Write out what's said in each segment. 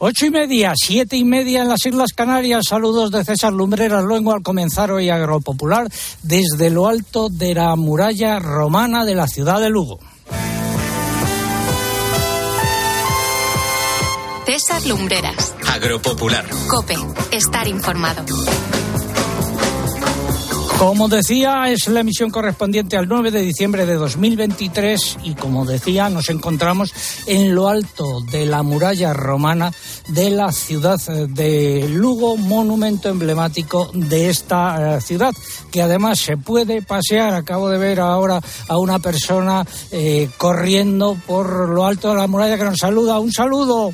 Ocho y media, siete y media en las Islas Canarias. Saludos de César Lumbreras luego al comenzar hoy Agropopular desde lo alto de la muralla romana de la ciudad de Lugo. César Lumbreras. Agropopular. Cope. Estar informado. Como decía, es la emisión correspondiente al 9 de diciembre de 2023 y como decía, nos encontramos en lo alto de la muralla romana de la ciudad de Lugo, monumento emblemático de esta eh, ciudad, que además se puede pasear. Acabo de ver ahora a una persona eh, corriendo por lo alto de la muralla que nos saluda. Un saludo.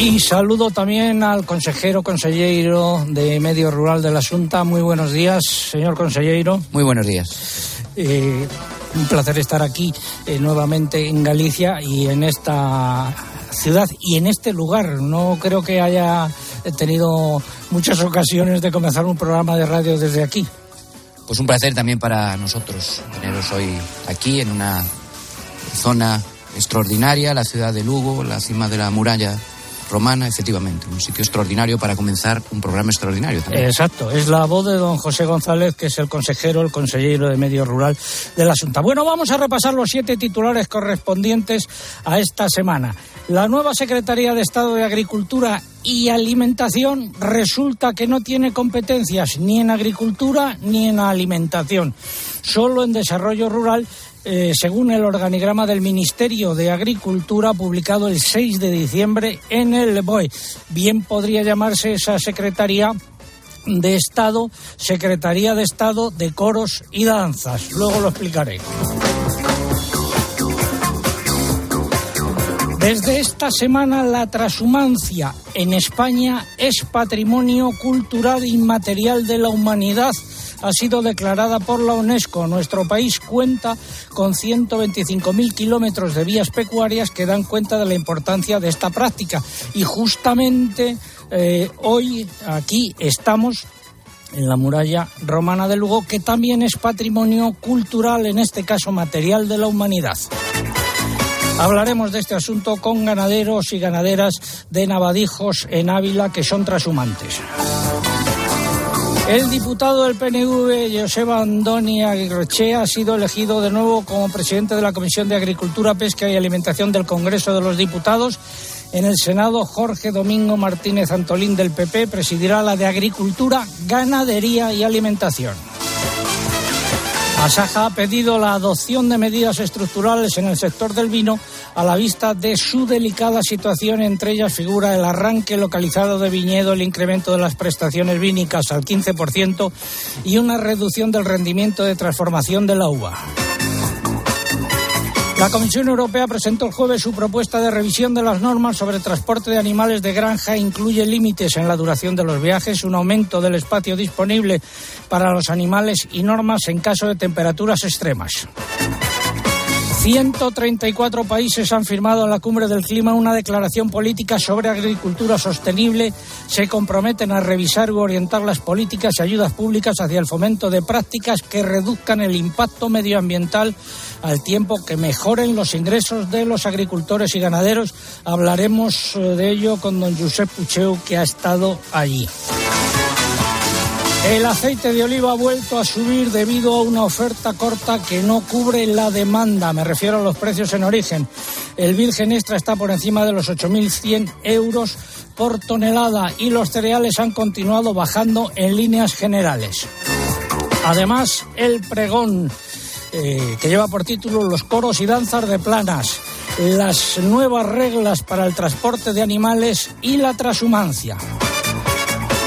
Y saludo también al consejero consejero de Medio Rural de la Junta. Muy buenos días, señor consejero. Muy buenos días. Eh, un placer estar aquí eh, nuevamente en Galicia y en esta ciudad y en este lugar. No creo que haya tenido muchas ocasiones de comenzar un programa de radio desde aquí. Pues un placer también para nosotros teneros hoy aquí en una zona extraordinaria, la ciudad de Lugo, la cima de la muralla romana, efectivamente, un sitio extraordinario para comenzar un programa extraordinario también. Exacto, es la voz de don José González, que es el consejero, el consejero de Medio Rural de la Junta. Bueno, vamos a repasar los siete titulares correspondientes a esta semana. La nueva Secretaría de Estado de Agricultura y Alimentación resulta que no tiene competencias ni en agricultura ni en alimentación, solo en desarrollo rural eh, según el organigrama del Ministerio de Agricultura publicado el 6 de diciembre en el BOE. Bien podría llamarse esa Secretaría de Estado, Secretaría de Estado de Coros y Danzas. Luego lo explicaré. Desde esta semana la transhumancia en España es patrimonio cultural inmaterial de la humanidad ha sido declarada por la UNESCO. Nuestro país cuenta con 125.000 kilómetros de vías pecuarias que dan cuenta de la importancia de esta práctica. Y justamente eh, hoy aquí estamos en la muralla romana de Lugo, que también es patrimonio cultural, en este caso material de la humanidad. Hablaremos de este asunto con ganaderos y ganaderas de Navadijos en Ávila que son trashumantes. El diputado del PNV, Joseba Andoni Aguirreche, ha sido elegido de nuevo como presidente de la Comisión de Agricultura, Pesca y Alimentación del Congreso de los Diputados. En el Senado, Jorge Domingo Martínez Antolín del PP presidirá la de Agricultura, Ganadería y Alimentación. Asaja ha pedido la adopción de medidas estructurales en el sector del vino a la vista de su delicada situación. Entre ellas figura el arranque localizado de viñedo, el incremento de las prestaciones vínicas al 15% y una reducción del rendimiento de transformación de la uva. La Comisión Europea presentó el jueves su propuesta de revisión de las normas sobre transporte de animales de granja. Incluye límites en la duración de los viajes, un aumento del espacio disponible para los animales y normas en caso de temperaturas extremas. 134 países han firmado en la Cumbre del Clima una declaración política sobre agricultura sostenible. Se comprometen a revisar u orientar las políticas y ayudas públicas hacia el fomento de prácticas que reduzcan el impacto medioambiental al tiempo que mejoren los ingresos de los agricultores y ganaderos. Hablaremos eh, de ello con don Josep Pucheu, que ha estado allí. El aceite de oliva ha vuelto a subir debido a una oferta corta que no cubre la demanda. Me refiero a los precios en origen. El virgen extra está por encima de los 8.100 euros por tonelada y los cereales han continuado bajando en líneas generales. Además, el pregón, eh, que lleva por título Los coros y danzas de planas, las nuevas reglas para el transporte de animales y la transhumancia.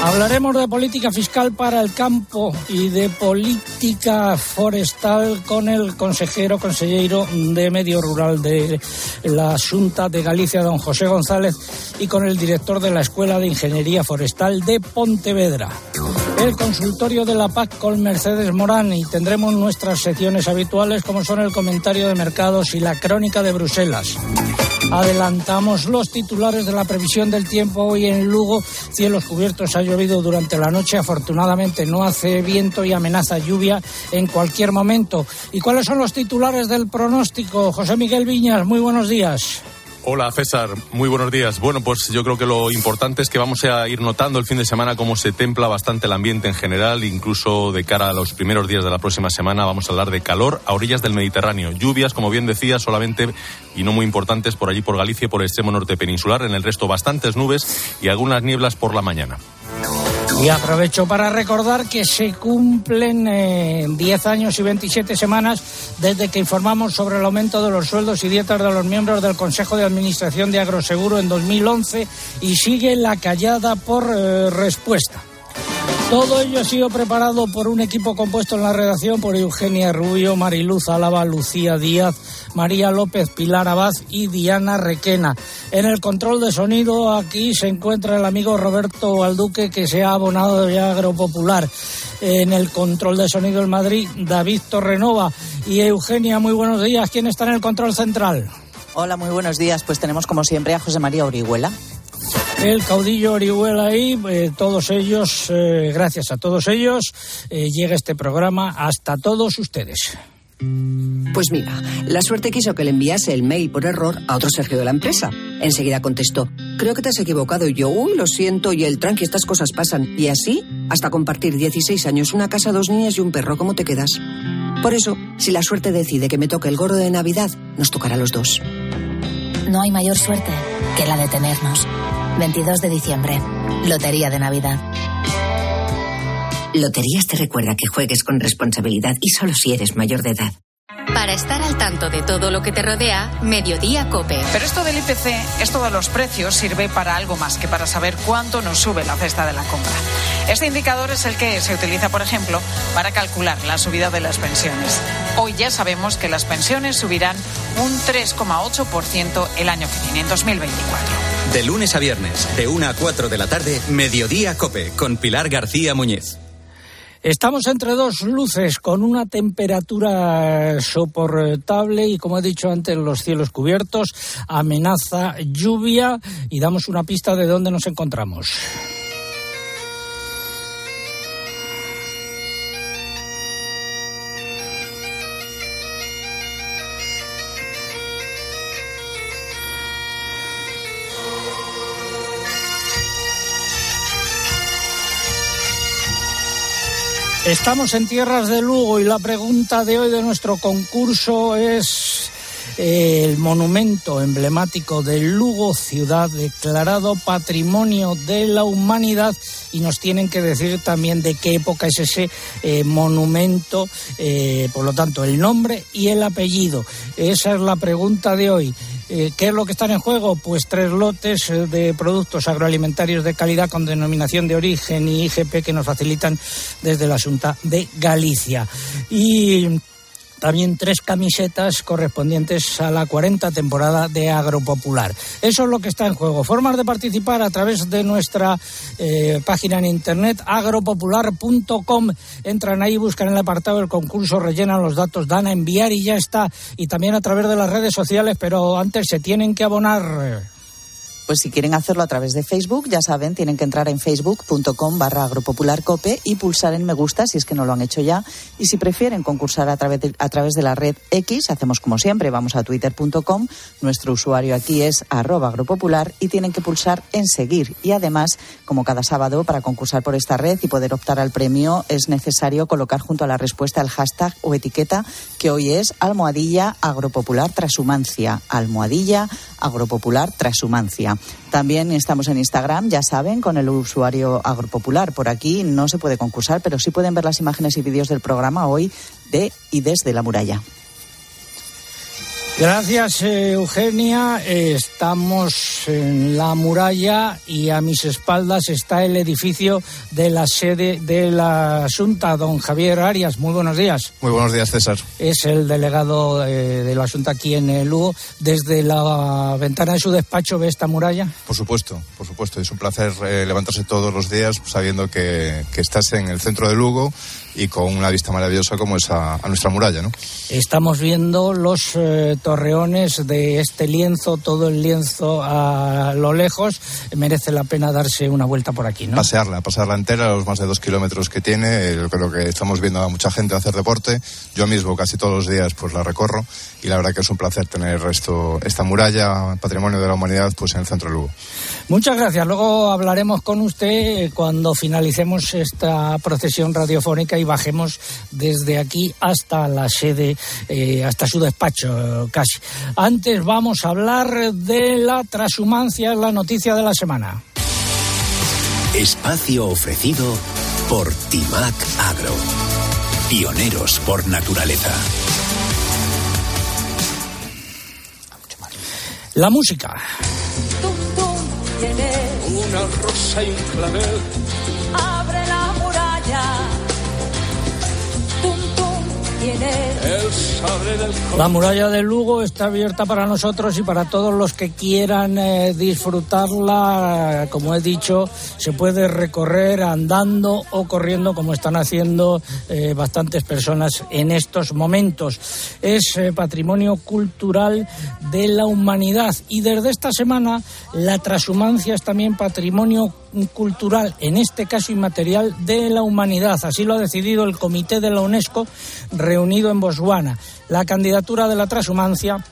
Hablaremos de política fiscal para el campo y de política forestal con el consejero, consejero de Medio Rural de la Junta de Galicia, don José González, y con el director de la Escuela de Ingeniería Forestal de Pontevedra. El consultorio de la PAC con Mercedes Morán y tendremos nuestras secciones habituales como son el comentario de mercados y la crónica de Bruselas. Adelantamos los titulares de la previsión del tiempo hoy en Lugo. Cielos cubiertos, ha llovido durante la noche. Afortunadamente no hace viento y amenaza lluvia en cualquier momento. ¿Y cuáles son los titulares del pronóstico? José Miguel Viñas, muy buenos días. Hola César, muy buenos días. Bueno, pues yo creo que lo importante es que vamos a ir notando el fin de semana cómo se templa bastante el ambiente en general, incluso de cara a los primeros días de la próxima semana vamos a hablar de calor a orillas del Mediterráneo. Lluvias, como bien decía, solamente y no muy importantes por allí por Galicia y por el extremo norte peninsular, en el resto bastantes nubes y algunas nieblas por la mañana. Y aprovecho para recordar que se cumplen 10 eh, años y 27 semanas desde que informamos sobre el aumento de los sueldos y dietas de los miembros del Consejo de Administración de Agroseguro en 2011 y sigue la callada por eh, respuesta. Todo ello ha sido preparado por un equipo compuesto en la redacción por Eugenia Rubio, Mariluz Álava, Lucía Díaz, María López, Pilar Abad y Diana Requena. En el control de sonido aquí se encuentra el amigo Roberto Alduque que se ha abonado de Agropopular. En el control de sonido en Madrid, David Torrenova y Eugenia, muy buenos días. ¿Quién está en el control central? Hola, muy buenos días. Pues tenemos como siempre a José María Orihuela el caudillo Orihuela ahí, eh, todos ellos, eh, gracias a todos ellos, eh, llega este programa hasta todos ustedes. Pues mira, la suerte quiso que le enviase el mail por error a otro Sergio de la empresa. Enseguida contestó, creo que te has equivocado y yo, uy, lo siento, y el tranqui, estas cosas pasan. Y así, hasta compartir 16 años, una casa, dos niñas y un perro, ¿cómo te quedas? Por eso, si la suerte decide que me toque el gorro de Navidad, nos tocará a los dos. No hay mayor suerte que la de tenernos. 22 de diciembre. Lotería de Navidad. Loterías te recuerda que juegues con responsabilidad y solo si eres mayor de edad. Para estar al tanto de todo lo que te rodea, Mediodía Cope. Pero esto del IPC, esto de los precios, sirve para algo más que para saber cuánto nos sube la cesta de la compra. Este indicador es el que se utiliza, por ejemplo, para calcular la subida de las pensiones. Hoy ya sabemos que las pensiones subirán un 3,8% el año que viene, en 2024. De lunes a viernes, de 1 a 4 de la tarde, Mediodía Cope, con Pilar García Muñiz. Estamos entre dos luces con una temperatura soportable y, como he dicho antes, los cielos cubiertos, amenaza lluvia y damos una pista de dónde nos encontramos. Estamos en tierras de Lugo y la pregunta de hoy de nuestro concurso es el monumento emblemático de Lugo, ciudad declarado Patrimonio de la Humanidad, y nos tienen que decir también de qué época es ese eh, monumento, eh, por lo tanto, el nombre y el apellido. Esa es la pregunta de hoy. Eh, ¿Qué es lo que están en juego? Pues tres lotes de productos agroalimentarios de calidad con denominación de origen y IGP que nos facilitan desde la Junta de Galicia. Y también tres camisetas correspondientes a la 40 temporada de Agropopular. Eso es lo que está en juego. Formas de participar a través de nuestra eh, página en internet agropopular.com. Entran ahí, buscan el apartado del concurso, rellenan los datos, dan a enviar y ya está. Y también a través de las redes sociales, pero antes se tienen que abonar pues si quieren hacerlo a través de Facebook, ya saben, tienen que entrar en facebook.com barra agropopularcope y pulsar en me gusta si es que no lo han hecho ya. Y si prefieren concursar a través de, a través de la red X, hacemos como siempre, vamos a twitter.com, nuestro usuario aquí es arroba agropopular y tienen que pulsar en seguir. Y además, como cada sábado, para concursar por esta red y poder optar al premio, es necesario colocar junto a la respuesta el hashtag o etiqueta que hoy es almohadilla agropopular trashumancia. Almohadilla agropopular trashumancia. También estamos en Instagram, ya saben, con el usuario agropopular. Por aquí no se puede concursar, pero sí pueden ver las imágenes y vídeos del programa hoy de y desde la muralla. Gracias, eh, Eugenia. estamos en la muralla y a mis espaldas está el edificio de la sede de la Junta, don Javier Arias. Muy buenos días. Muy buenos días, César. Es el delegado eh, de la Junta aquí en el Lugo. Desde la ventana de su despacho ve esta muralla. Por supuesto, por supuesto. Es un placer eh, levantarse todos los días sabiendo que, que estás en el centro de Lugo y con una vista maravillosa como es a, nuestra muralla, ¿no? Estamos viendo los torreones de este lienzo, todo el lienzo a lo lejos, merece la pena darse una vuelta por aquí, ¿no? Pasearla, pasarla entera, los más de dos kilómetros que tiene. Yo creo que estamos viendo a mucha gente hacer deporte. Yo mismo casi todos los días pues la recorro y la verdad que es un placer tener esto, esta muralla, patrimonio de la humanidad, pues en el centro de Lugo. Muchas gracias. Luego hablaremos con usted cuando finalicemos esta procesión radiofónica y bajemos desde aquí hasta la sede, eh, hasta su despacho casi. Antes vamos a hablar de la transhumancia, la noticia de la semana. Espacio ofrecido por Timac Agro. Pioneros por naturaleza. La música. Una rosa y un clavel. La muralla de Lugo está abierta para nosotros y para todos los que quieran eh, disfrutarla. Como he dicho, se puede recorrer andando o corriendo, como están haciendo eh, bastantes personas en estos momentos. Es eh, patrimonio cultural de la humanidad y desde esta semana la transhumancia es también patrimonio cultural, en este caso inmaterial, de la humanidad. Así lo ha decidido el Comité de la UNESCO reunido en Botswana. La candidatura de la transhumancia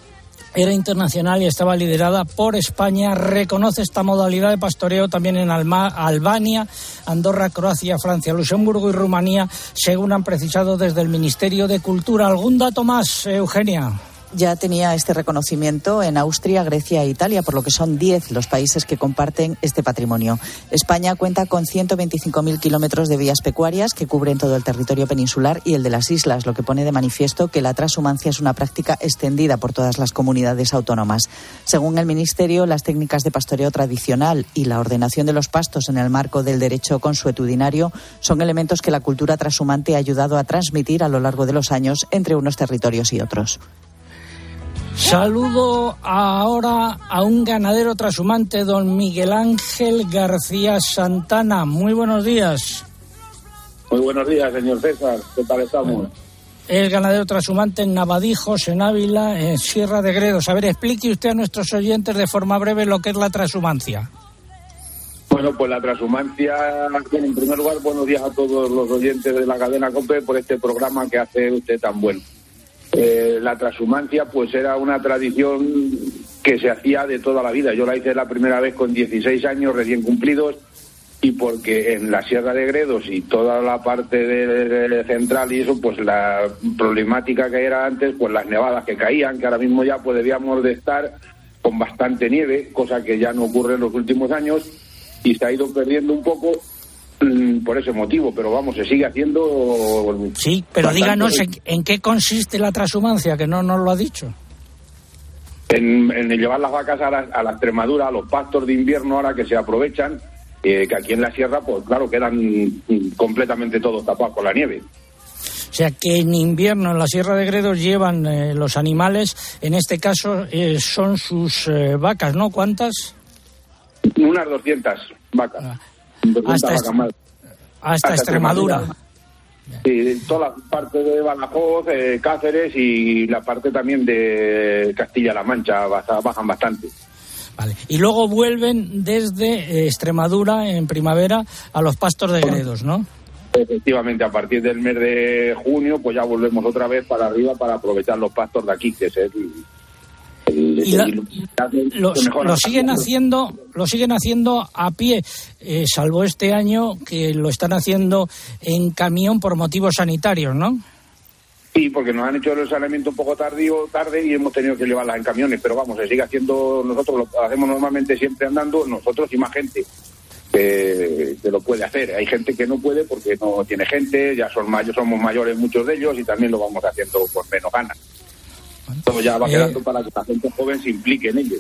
era internacional y estaba liderada por España. Reconoce esta modalidad de pastoreo también en Albania, Andorra, Croacia, Francia, Luxemburgo y Rumanía, según han precisado desde el Ministerio de Cultura. ¿Algún dato más, Eugenia? Ya tenía este reconocimiento en Austria, Grecia e Italia, por lo que son 10 los países que comparten este patrimonio. España cuenta con 125.000 kilómetros de vías pecuarias que cubren todo el territorio peninsular y el de las islas, lo que pone de manifiesto que la transhumancia es una práctica extendida por todas las comunidades autónomas. Según el Ministerio, las técnicas de pastoreo tradicional y la ordenación de los pastos en el marco del derecho consuetudinario son elementos que la cultura transhumante ha ayudado a transmitir a lo largo de los años entre unos territorios y otros. Saludo ahora a un ganadero trashumante, don Miguel Ángel García Santana. Muy buenos días. Muy buenos días, señor César. ¿Qué tal estamos? Es ganadero trashumante en Navadijos, en Ávila, en Sierra de Gredos. A ver, explique usted a nuestros oyentes de forma breve lo que es la transhumancia. Bueno, pues la transhumancia, en primer lugar, buenos días a todos los oyentes de la cadena COPE por este programa que hace usted tan bueno. Eh, la transhumancia pues era una tradición que se hacía de toda la vida. Yo la hice la primera vez con 16 años recién cumplidos y porque en la Sierra de Gredos y toda la parte de, central y eso, pues la problemática que era antes, pues las nevadas que caían, que ahora mismo ya pues debíamos de estar con bastante nieve, cosa que ya no ocurre en los últimos años y se ha ido perdiendo un poco por ese motivo, pero vamos, se sigue haciendo. Sí, pero díganos en, qué consiste la transhumancia, que no nos lo ha dicho. En, llevar las vacas a la, Extremadura, a los pastos de invierno ahora que se aprovechan, eh, que aquí en la sierra, pues claro, quedan completamente todos tapados con la nieve. O sea que en invierno en la Sierra de Gredos llevan eh, los animales, en este caso eh, son sus vacas, ¿no? ¿Cuántas? Unas 200 vacas. Ah hasta, Extremadura. Sí, toda la parte de Badajoz, eh, Cáceres y la parte también de Castilla-La Mancha bajan bastante. Vale. Y luego vuelven desde eh, Extremadura en primavera a los pastos de Gredos, ¿no? Efectivamente, a partir del mes de junio, pues ya volvemos otra vez para arriba para aprovechar los pastos de aquí, que es el, y lo, siguen haciendo lo siguen haciendo a pie eh, salvo este año que lo están haciendo en camión por motivos sanitarios no Sí, porque nos han hecho el saneamiento un poco tardío, tarde y hemos tenido que llevarlas en camiones, pero vamos, se sigue haciendo, nosotros lo hacemos normalmente siempre andando, nosotros y más gente que, lo puede hacer. Hay gente que no puede porque no tiene gente, ya son mayores, somos mayores muchos de ellos y también lo vamos haciendo por menos ganas. Todo ya va quedando eh, para que la gente joven se implique en ello.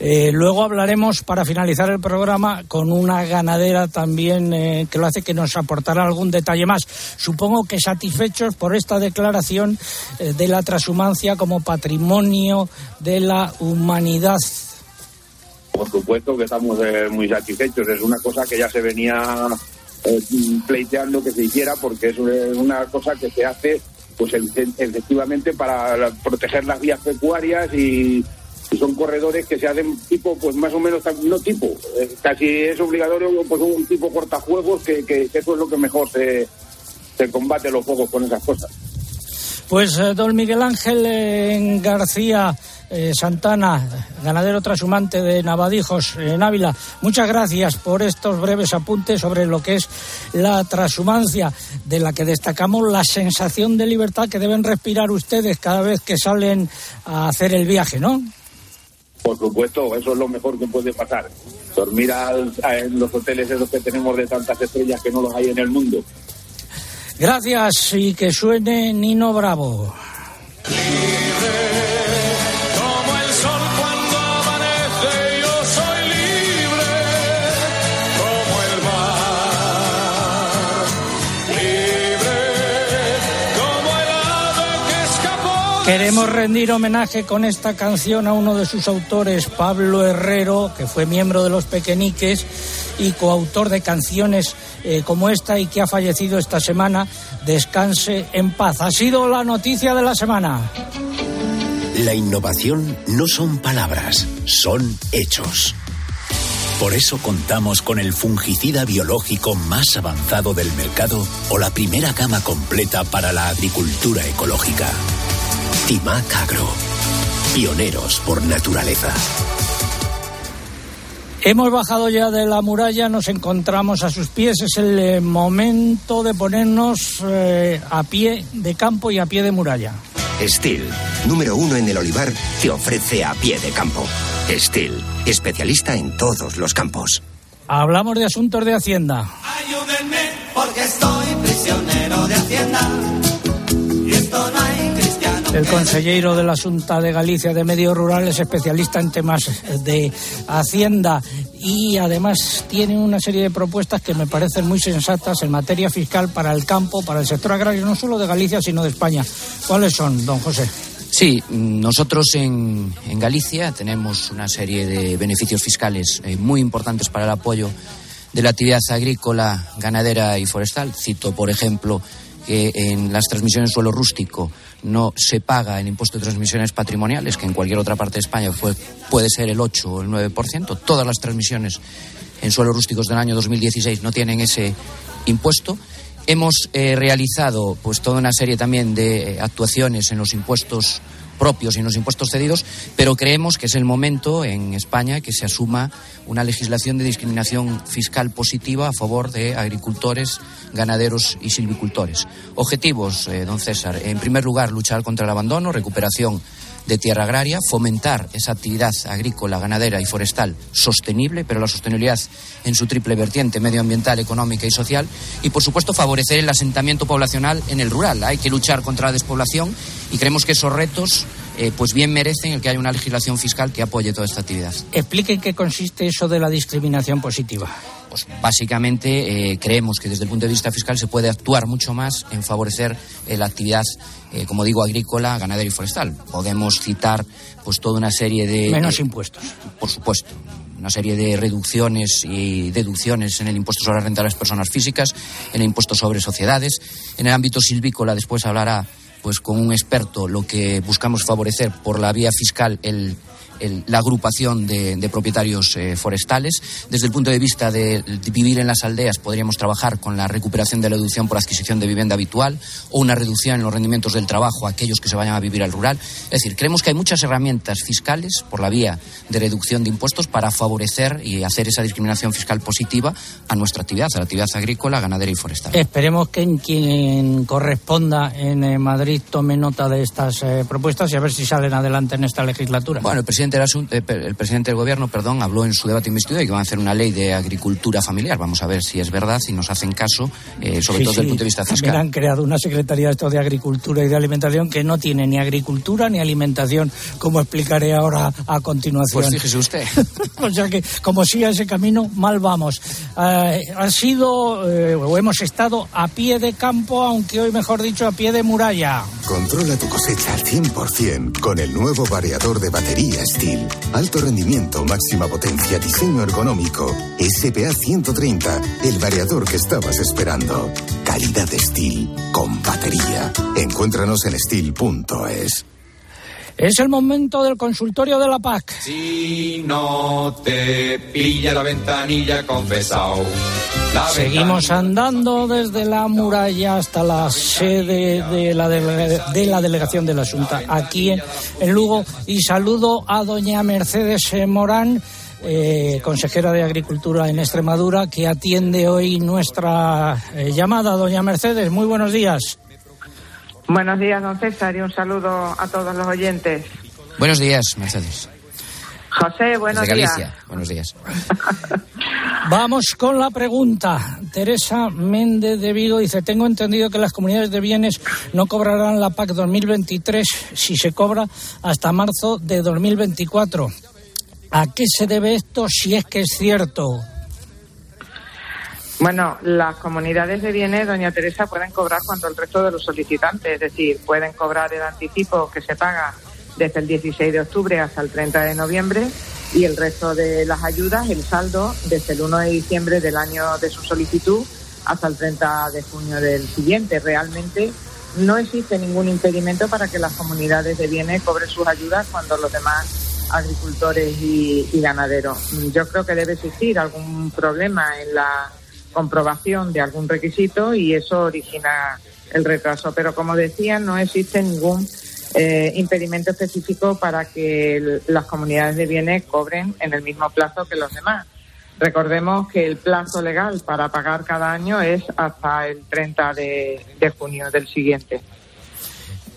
Eh, luego hablaremos, para finalizar el programa, con una ganadera también eh, que lo hace que nos aportará algún detalle más. Supongo que satisfechos por esta declaración de la transhumancia como patrimonio de la humanidad. Por supuesto que estamos muy satisfechos. Es una cosa que ya se venía pleiteando que se hiciera porque es una cosa que se hace pues efectivamente para proteger las vías pecuarias y, son corredores que se hacen tipo, pues más o menos, no tipo, eh, casi es obligatorio pues un tipo cortajuegos que, eso es lo que mejor se, se combate los juegos con esas cosas. Pues eh, don Miguel Ángel eh, García eh, Santana, ganadero trashumante de Navadijos en Ávila, muchas gracias por estos breves apuntes sobre lo que es la trashumancia, de la que destacamos la sensación de libertad que deben respirar ustedes cada vez que salen a hacer el viaje, ¿no? Por supuesto, eso es lo mejor que puede pasar. Dormir en los hoteles esos que tenemos de tantas estrellas que no los hay en el mundo. Gracias y que suene Nino Bravo. Queremos rendir homenaje con esta canción a uno de sus autores, Pablo Herrero, que fue miembro de los Pequeñiques y coautor de canciones eh, como esta y que ha fallecido esta semana. Descanse en paz. Ha sido la noticia de la semana. La innovación no son palabras, son hechos. Por eso contamos con el fungicida biológico más avanzado del mercado o la primera gama completa para la agricultura ecológica. Timac Agro. Pioneros por naturaleza. Hemos bajado ya de la muralla, nos encontramos a sus pies. Es el eh, momento de ponernos eh, a pie de campo y a pie de muralla. Steel, número uno en el olivar, te ofrece a pie de campo. Steel, especialista en todos los campos. Hablamos de asuntos de Hacienda. Ayúdenme porque estoy prisionero de Hacienda. Y esto no hay el consejero de la Junta de Galicia de Medio Rural es especialista en temas de Hacienda y además tiene una serie de propuestas que me parecen muy sensatas en materia fiscal para el campo, para el sector agrario, no solo de Galicia, sino de España. ¿Cuáles son, don José? Sí, nosotros en, Galicia tenemos una serie de beneficios fiscales eh, muy importantes para el apoyo de la actividad agrícola, ganadera y forestal. Cito, por ejemplo, que en las transmisiones suelo rústico no se paga el impuesto de transmisiones patrimoniales, que en cualquier otra parte de España puede ser el 8 o el 9%. Todas las transmisiones en suelos rústicos del año 2016 no tienen ese impuesto. Hemos eh, realizado pues toda una serie también de eh, actuaciones en los impuestos propios y en los impuestos cedidos, pero creemos que es el momento en España que se asuma una legislación de discriminación fiscal positiva a favor de agricultores, ganaderos y silvicultores. Objetivos, eh, don César, en primer lugar, luchar contra el abandono, recuperación de tierra agraria, fomentar esa actividad agrícola, ganadera y forestal sostenible, pero la sostenibilidad en su triple vertiente medioambiental, económica y social, y por supuesto favorecer el asentamiento poblacional en el rural. Hay que luchar contra la despoblación y creemos que esos retos eh, pues bien merecen el que haya una legislación fiscal que apoye toda esta actividad. Explique en qué consiste eso de la discriminación positiva. Pues básicamente eh, creemos que desde el punto de vista fiscal se puede actuar mucho más en favorecer eh, la actividad, como digo, agrícola, ganadera y forestal. Podemos citar pues toda una serie de menos impuestos. Por supuesto, una serie de reducciones y deducciones en el impuesto sobre la renta de las personas físicas, en el impuesto sobre sociedades. En el ámbito silvícola después hablará pues con un experto lo que buscamos favorecer por la vía fiscal el la agrupación de, propietarios eh, forestales. Desde el punto de vista de, vivir en las aldeas, podríamos trabajar con la recuperación de la deducción por adquisición de vivienda habitual o una reducción en los rendimientos del trabajo a aquellos que se vayan a vivir al rural. Es decir, creemos que hay muchas herramientas fiscales por la vía de reducción de impuestos para favorecer y hacer esa discriminación fiscal positiva a nuestra actividad, a la actividad agrícola, ganadera y forestal. Esperemos que quien corresponda en eh, Madrid tome nota de estas eh, propuestas y a ver si salen adelante en esta legislatura. Bueno, el presidente eh, el presidente del gobierno, perdón, habló en su debate investidura y que van a hacer una ley de agricultura familiar. Vamos a ver si es verdad, si nos hacen caso, eh, sobre todo desde el punto de vista fiscal. han creado una secretaría de, esto de agricultura y de alimentación que no tiene ni agricultura ni alimentación, como explicaré ahora a continuación. Pues fíjese usted. o sea que, como siga ese camino, mal vamos. Eh, ha sido, o hemos estado a pie de campo, aunque hoy, mejor dicho, a pie de muralla. Controla tu cosecha al 100% con el nuevo variador de baterías Alto rendimiento, máxima potencia, diseño ergonómico. SPA 130, el variador que estabas esperando. calidad de Steel con batería. Encuéntranos en steel.es. Es el momento del consultorio de la PAC. Si no te pilla la ventanilla confesado. Seguimos andando desde la muralla hasta la sede de la, de la delegación de la Junta aquí en, Lugo y saludo a doña Mercedes Morán. Eh, consejera de Agricultura en Extremadura, que atiende hoy nuestra eh, llamada. Doña Mercedes, muy buenos días. Buenos días, don César, y un saludo a todos los oyentes. Buenos días, Mercedes. José, buenos Desde Galicia. días. Buenos días. Vamos con la pregunta. Teresa Méndez de Vigo dice, tengo entendido que las comunidades de bienes no cobrarán la PAC 2023 si se cobra hasta marzo de 2024. ¿A qué se debe esto si es que es cierto? Bueno, las comunidades de bienes, doña Teresa, pueden cobrar cuando el resto de los solicitantes, es decir, pueden cobrar el anticipo que se paga desde el 16 de octubre hasta el 30 de noviembre y el resto de las ayudas, el saldo, desde el 1 de diciembre del año de su solicitud hasta el 30 de junio del siguiente. Realmente no existe ningún impedimento para que las comunidades de bienes cobren sus ayudas cuando los demás agricultores y, y ganaderos. Yo creo que debe existir algún problema en la comprobación de algún requisito y eso origina el retraso. Pero como decía, no existe ningún eh, impedimento específico para que las comunidades de bienes cobren en el mismo plazo que los demás. Recordemos que el plazo legal para pagar cada año es hasta el 30 de junio del siguiente.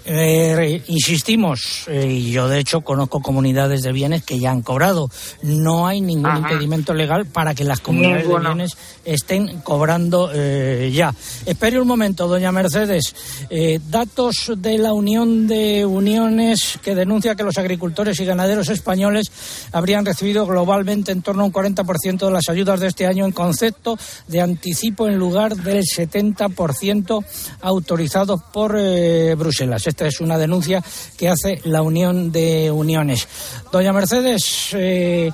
Eh, insistimos, eh, y yo de hecho conozco comunidades de bienes que ya han cobrado. No hay ningún impedimento legal para que las comunidades de bienes estén cobrando eh, ya. Espere un momento, doña Mercedes. Eh, datos de la Unión de Uniones que denuncia que los agricultores y ganaderos españoles habrían recibido globalmente en torno a un 40% de las ayudas de este año en concepto de anticipo en lugar del 70% autorizados por Bruselas. Esta es una denuncia que hace la Unión de Uniones. Doña Mercedes, eh,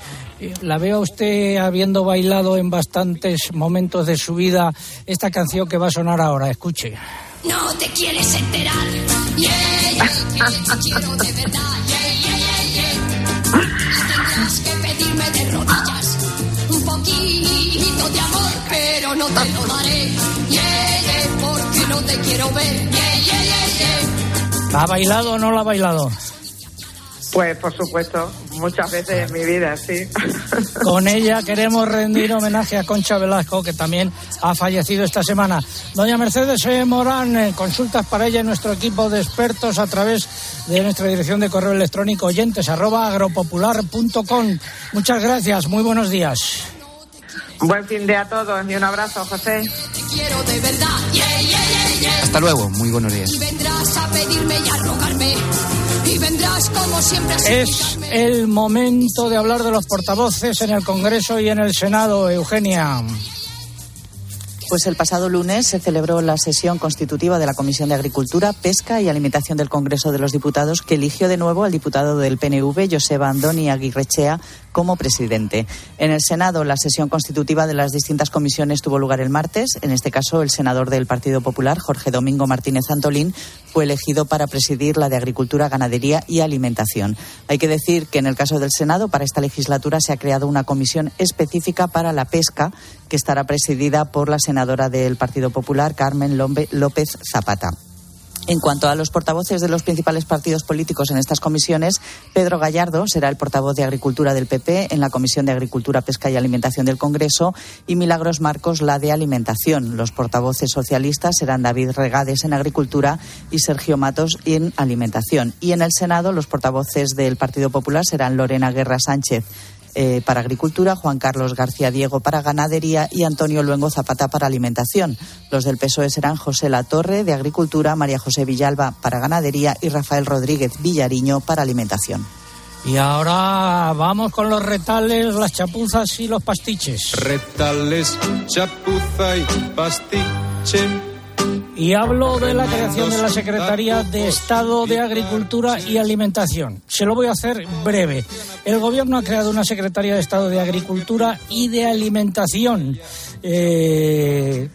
la veo a usted habiendo bailado en bastantes momentos de su vida esta canción que va a sonar ahora. Escuche. No te quieres enterar. Yeah, yeah, quiero de verdad. Yeah, Tendrás que pedirme de rodillas un poquito de amor, pero no te lo daré. porque no te quiero ver. ¿La ha bailado o no la ha bailado? Pues por supuesto, muchas veces en mi vida, sí. Con ella queremos rendir homenaje a Concha Velasco, que también ha fallecido esta semana. Doña Mercedes e. Morán, eh, consultas para ella en nuestro equipo de expertos a través de nuestra dirección de correo electrónico oyentes arroba agropopular.com. Muchas gracias, muy buenos días. Buen fin de a todos y un abrazo, José. quiero de verdad. Hasta luego, muy buenos días. Y vendrás a pedirme y a rogarme. Y vendrás como siempre a Es el momento de hablar de los portavoces en el Congreso y en el Senado, Eugenia. Pues el pasado lunes se celebró la sesión constitutiva de la Comisión de Agricultura, Pesca y Alimentación del Congreso de los Diputados, que eligió de nuevo al diputado del PNV, Joseba Andoni Aguirrechea, como presidente. En el Senado, la sesión constitutiva de las distintas comisiones tuvo lugar el martes. En este caso, el senador del Partido Popular, Jorge Domingo Martínez Antolín, fue elegido para presidir la de Agricultura, Ganadería y Alimentación. Hay que decir que en el caso del Senado, para esta legislatura se ha creado una comisión específica para la pesca que estará presidida por la senadora del Partido Popular, Carmen López Zapata. En cuanto a los portavoces de los principales partidos políticos en estas comisiones, Pedro Gallardo será el portavoz de Agricultura del PP en la Comisión de Agricultura, Pesca y Alimentación del Congreso y Milagros Marcos la de Alimentación. Los portavoces socialistas serán David Regades en Agricultura y Sergio Matos en Alimentación. Y en el Senado, los portavoces del Partido Popular serán Lorena Guerra Sánchez eh, para Agricultura, Juan Carlos García Diego para Ganadería y Antonio Luengo Zapata para Alimentación. Los del PSOE serán José Latorre de Agricultura, María José Villalba para Ganadería y Rafael Rodríguez Villariño para Alimentación. Y ahora vamos con los retales, las chapuzas y los pastiches. Retales, chapuza y pastiche. Y hablo de la creación de la Secretaría de Estado de Agricultura y Alimentación. Se lo voy a hacer breve. El Gobierno ha creado una Secretaría de Estado de Agricultura y de Alimentación. Eh,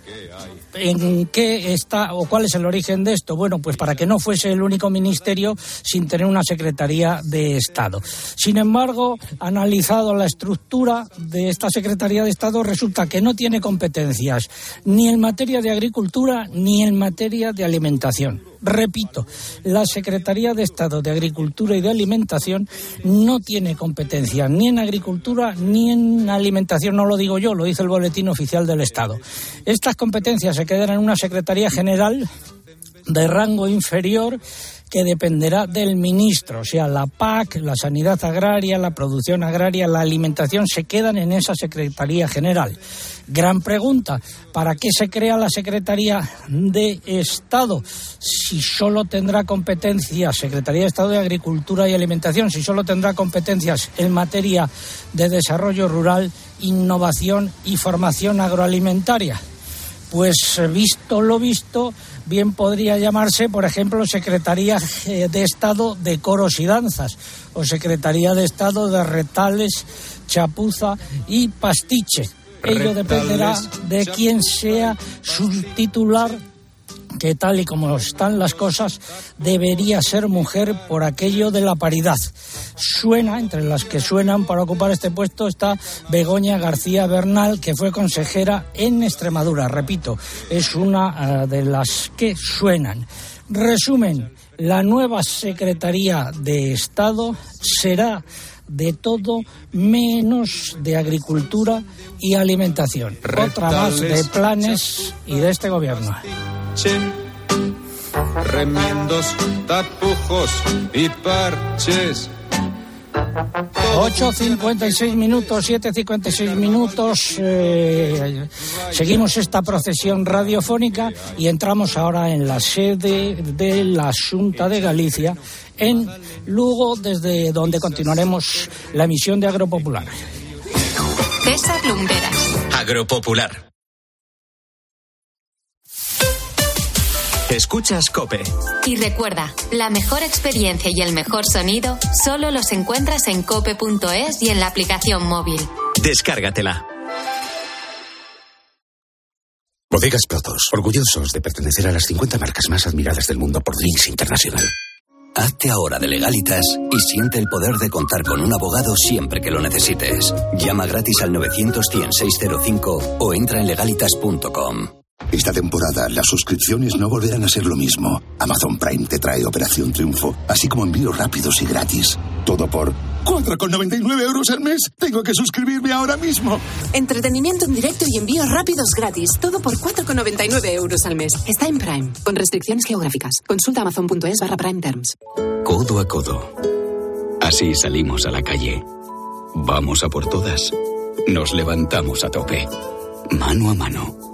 ¿En qué está o cuál es el origen de esto? Bueno, pues para que no fuese el único ministerio sin tener una Secretaría de Estado. Sin embargo, analizado la estructura de esta Secretaría de Estado, resulta que no tiene competencias ni en materia de agricultura ni en materia de alimentación. Repito, la Secretaría de Estado de Agricultura y de Alimentación no tiene competencia ni en agricultura ni en alimentación, no lo digo yo, lo dice el Boletín Oficial del Estado. Estas competencias se quedan en una Secretaría General de rango inferior que dependerá del ministro, o sea, la PAC, la sanidad agraria, la producción agraria, la alimentación se quedan en esa Secretaría General. Gran pregunta, ¿para qué se crea la Secretaría de Estado si solo tendrá competencias, Secretaría de Estado de Agricultura y Alimentación, si solo tendrá competencias en materia de desarrollo rural, innovación y formación agroalimentaria? Pues visto lo visto, bien podría llamarse, por ejemplo, Secretaría eh, de Estado de Coros y Danzas o Secretaría de Estado de Retales, Chapuza y Pastiche. Ello dependerá de quién sea su titular que tal y como están las cosas debería ser mujer por aquello de la paridad. Suena, entre las que suenan para ocupar este puesto está Begoña García Bernal, que fue consejera en Extremadura. Repito, es una eh, de las que suenan. Resumen, la nueva Secretaría de Estado será de todo menos de agricultura y alimentación. Otra más de planes y de este gobierno. Remiendos, tapujos y parches. 8.56 minutos, 7.56 minutos. eh, seguimos esta procesión radiofónica y entramos ahora en la sede de la Junta de Galicia, en Lugo, desde donde continuaremos la emisión de Agropopular. César Lumberas. Agropopular. Escuchas Cope. Y recuerda, la mejor experiencia y el mejor sonido solo los encuentras en cope.es y en la aplicación móvil. Descárgatela. Bodegas Protos, orgullosos de pertenecer a las 50 marcas más admiradas del mundo por Drinks International. Hazte ahora de legalitas y siente el poder de contar con un abogado siempre que lo necesites. Llama gratis al 900 605 o entra en legalitas.com. Esta temporada las suscripciones no volverán a ser lo mismo. Amazon Prime te trae Operación Triunfo, así como envíos rápidos y gratis. Todo por 4,99 euros al mes. Tengo que suscribirme ahora mismo. Entretenimiento en directo y envíos rápidos gratis. Todo por 4,99 euros al mes. Está en Prime, con restricciones geográficas. Consulta amazon.es barra Prime Terms. Codo a codo. Así salimos a la calle. Vamos a por todas. Nos levantamos a tope. Mano a mano.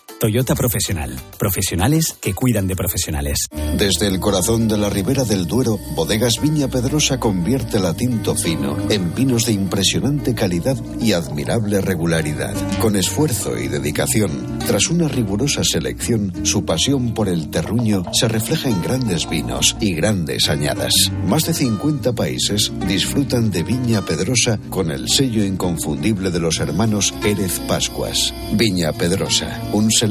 Toyota Profesional. Profesionales que cuidan de profesionales. Desde el corazón de la ribera del Duero, Bodegas Viña Pedrosa convierte la tinto fino en vinos de impresionante calidad y admirable regularidad. Con esfuerzo y dedicación, tras una rigurosa selección, su pasión por el terruño se refleja en grandes vinos y grandes añadas. Más de 50 países disfrutan de Viña Pedrosa con el sello inconfundible de los hermanos Pérez Pascuas. Viña Pedrosa, un selecto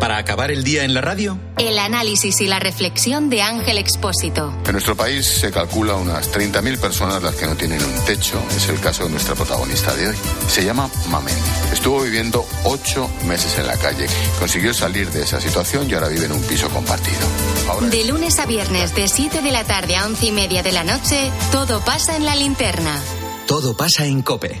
Para acabar el día en la radio, El análisis y la reflexión de Ángel Expósito. En nuestro país se calcula unas 30.000 personas las que no tienen un techo. Es el caso de nuestra protagonista de hoy. Se llama Mamen. Es Estuvo viviendo ocho meses en la calle. Consiguió salir de esa situación y ahora vive en un piso compartido. De lunes a viernes, de 7 de la tarde a 11 y media de la noche, todo pasa en la linterna. Todo pasa en Cope.